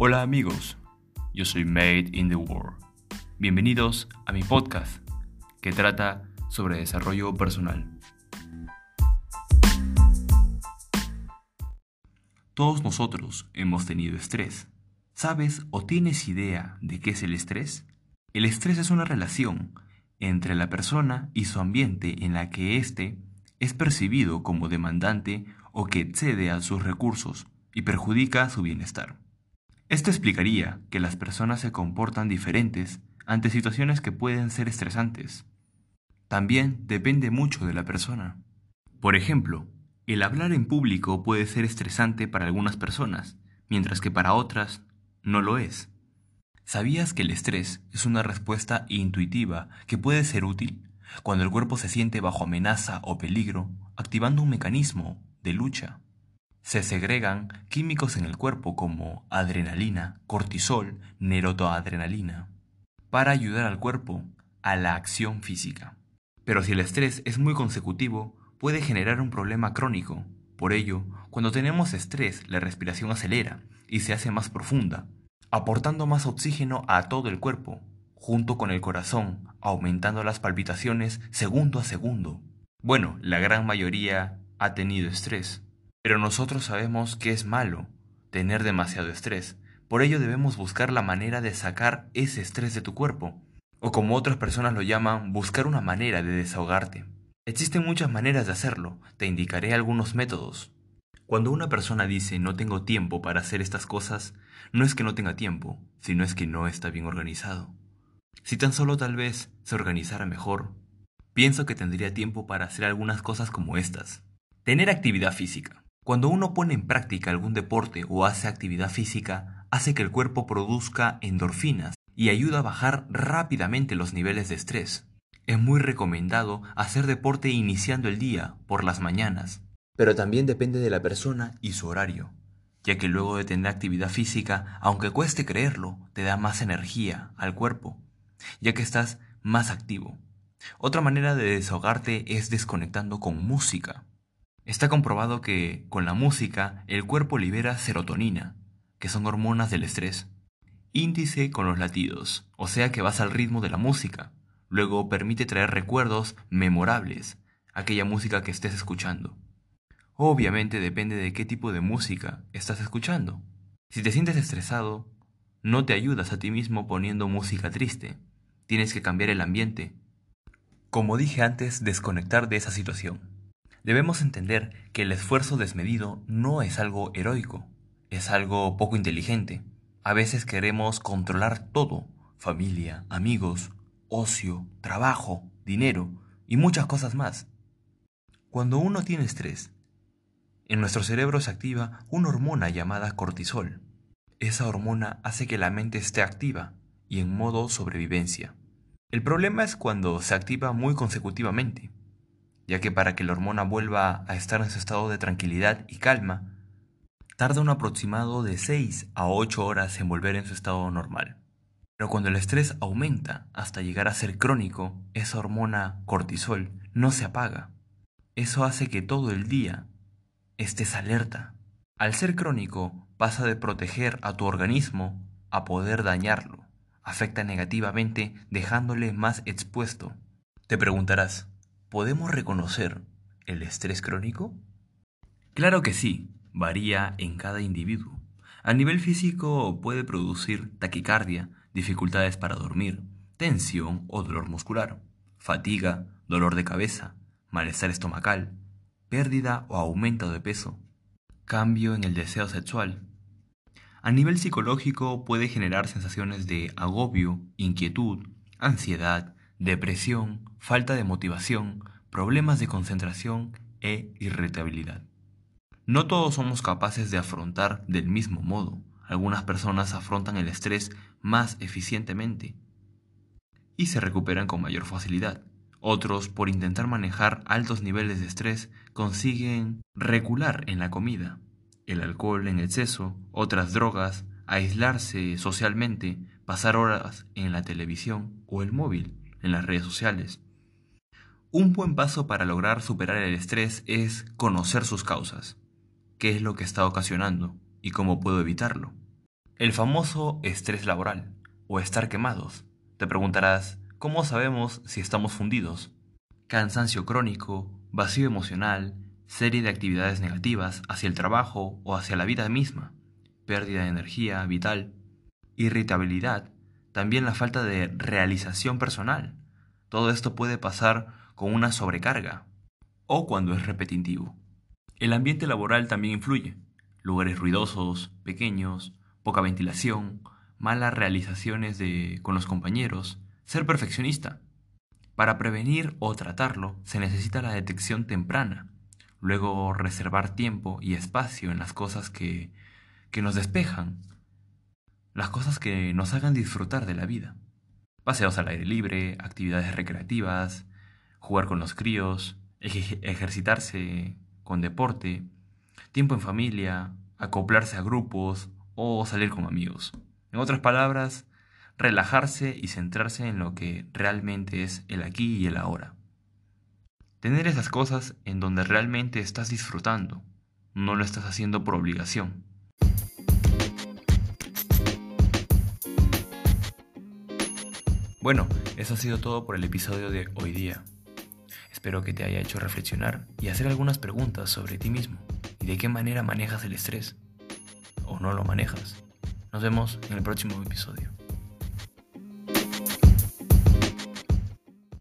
Hola amigos, yo soy Made in the World. Bienvenidos a mi podcast que trata sobre desarrollo personal. Todos nosotros hemos tenido estrés. ¿Sabes o tienes idea de qué es el estrés? El estrés es una relación entre la persona y su ambiente en la que éste es percibido como demandante o que excede a sus recursos y perjudica su bienestar. Esto explicaría que las personas se comportan diferentes ante situaciones que pueden ser estresantes. También depende mucho de la persona. Por ejemplo, el hablar en público puede ser estresante para algunas personas, mientras que para otras no lo es. ¿Sabías que el estrés es una respuesta intuitiva que puede ser útil cuando el cuerpo se siente bajo amenaza o peligro, activando un mecanismo de lucha? Se segregan químicos en el cuerpo como adrenalina, cortisol, nerotoadrenalina, para ayudar al cuerpo a la acción física. Pero si el estrés es muy consecutivo, puede generar un problema crónico. Por ello, cuando tenemos estrés, la respiración acelera y se hace más profunda, aportando más oxígeno a todo el cuerpo, junto con el corazón, aumentando las palpitaciones segundo a segundo. Bueno, la gran mayoría ha tenido estrés, pero nosotros sabemos que es malo tener demasiado estrés. Por ello debemos buscar la manera de sacar ese estrés de tu cuerpo. O como otras personas lo llaman, buscar una manera de desahogarte. Existen muchas maneras de hacerlo. Te indicaré algunos métodos. Cuando una persona dice no tengo tiempo para hacer estas cosas, no es que no tenga tiempo, sino es que no está bien organizado. Si tan solo tal vez se organizara mejor, pienso que tendría tiempo para hacer algunas cosas como estas. Tener actividad física. Cuando uno pone en práctica algún deporte o hace actividad física, hace que el cuerpo produzca endorfinas y ayuda a bajar rápidamente los niveles de estrés. Es muy recomendado hacer deporte iniciando el día, por las mañanas, pero también depende de la persona y su horario, ya que luego de tener actividad física, aunque cueste creerlo, te da más energía al cuerpo, ya que estás más activo. Otra manera de desahogarte es desconectando con música. Está comprobado que con la música el cuerpo libera serotonina, que son hormonas del estrés. Índice con los latidos, o sea que vas al ritmo de la música. Luego permite traer recuerdos memorables, aquella música que estés escuchando. Obviamente depende de qué tipo de música estás escuchando. Si te sientes estresado, no te ayudas a ti mismo poniendo música triste. Tienes que cambiar el ambiente. Como dije antes, desconectar de esa situación. Debemos entender que el esfuerzo desmedido no es algo heroico, es algo poco inteligente. A veces queremos controlar todo, familia, amigos, ocio, trabajo, dinero y muchas cosas más. Cuando uno tiene estrés, en nuestro cerebro se activa una hormona llamada cortisol. Esa hormona hace que la mente esté activa y en modo sobrevivencia. El problema es cuando se activa muy consecutivamente ya que para que la hormona vuelva a estar en su estado de tranquilidad y calma, tarda un aproximado de 6 a 8 horas en volver en su estado normal. Pero cuando el estrés aumenta hasta llegar a ser crónico, esa hormona cortisol no se apaga. Eso hace que todo el día estés alerta. Al ser crónico, pasa de proteger a tu organismo a poder dañarlo. Afecta negativamente dejándole más expuesto. Te preguntarás, ¿Podemos reconocer el estrés crónico? Claro que sí, varía en cada individuo. A nivel físico puede producir taquicardia, dificultades para dormir, tensión o dolor muscular, fatiga, dolor de cabeza, malestar estomacal, pérdida o aumento de peso, cambio en el deseo sexual. A nivel psicológico puede generar sensaciones de agobio, inquietud, ansiedad, depresión, falta de motivación, problemas de concentración e irritabilidad. No todos somos capaces de afrontar del mismo modo. Algunas personas afrontan el estrés más eficientemente y se recuperan con mayor facilidad. Otros, por intentar manejar altos niveles de estrés, consiguen recular en la comida, el alcohol en exceso, otras drogas, aislarse socialmente, pasar horas en la televisión o el móvil en las redes sociales. Un buen paso para lograr superar el estrés es conocer sus causas, qué es lo que está ocasionando y cómo puedo evitarlo. El famoso estrés laboral o estar quemados. Te preguntarás, ¿cómo sabemos si estamos fundidos? Cansancio crónico, vacío emocional, serie de actividades negativas hacia el trabajo o hacia la vida misma, pérdida de energía vital, irritabilidad, también la falta de realización personal. Todo esto puede pasar con una sobrecarga o cuando es repetitivo. El ambiente laboral también influye. Lugares ruidosos, pequeños, poca ventilación, malas realizaciones de, con los compañeros, ser perfeccionista. Para prevenir o tratarlo se necesita la detección temprana, luego reservar tiempo y espacio en las cosas que, que nos despejan, las cosas que nos hagan disfrutar de la vida. Paseos al aire libre, actividades recreativas, jugar con los críos, ejercitarse con deporte, tiempo en familia, acoplarse a grupos o salir con amigos. En otras palabras, relajarse y centrarse en lo que realmente es el aquí y el ahora. Tener esas cosas en donde realmente estás disfrutando, no lo estás haciendo por obligación. Bueno, eso ha sido todo por el episodio de hoy día. Espero que te haya hecho reflexionar y hacer algunas preguntas sobre ti mismo y de qué manera manejas el estrés o no lo manejas. Nos vemos en el próximo episodio.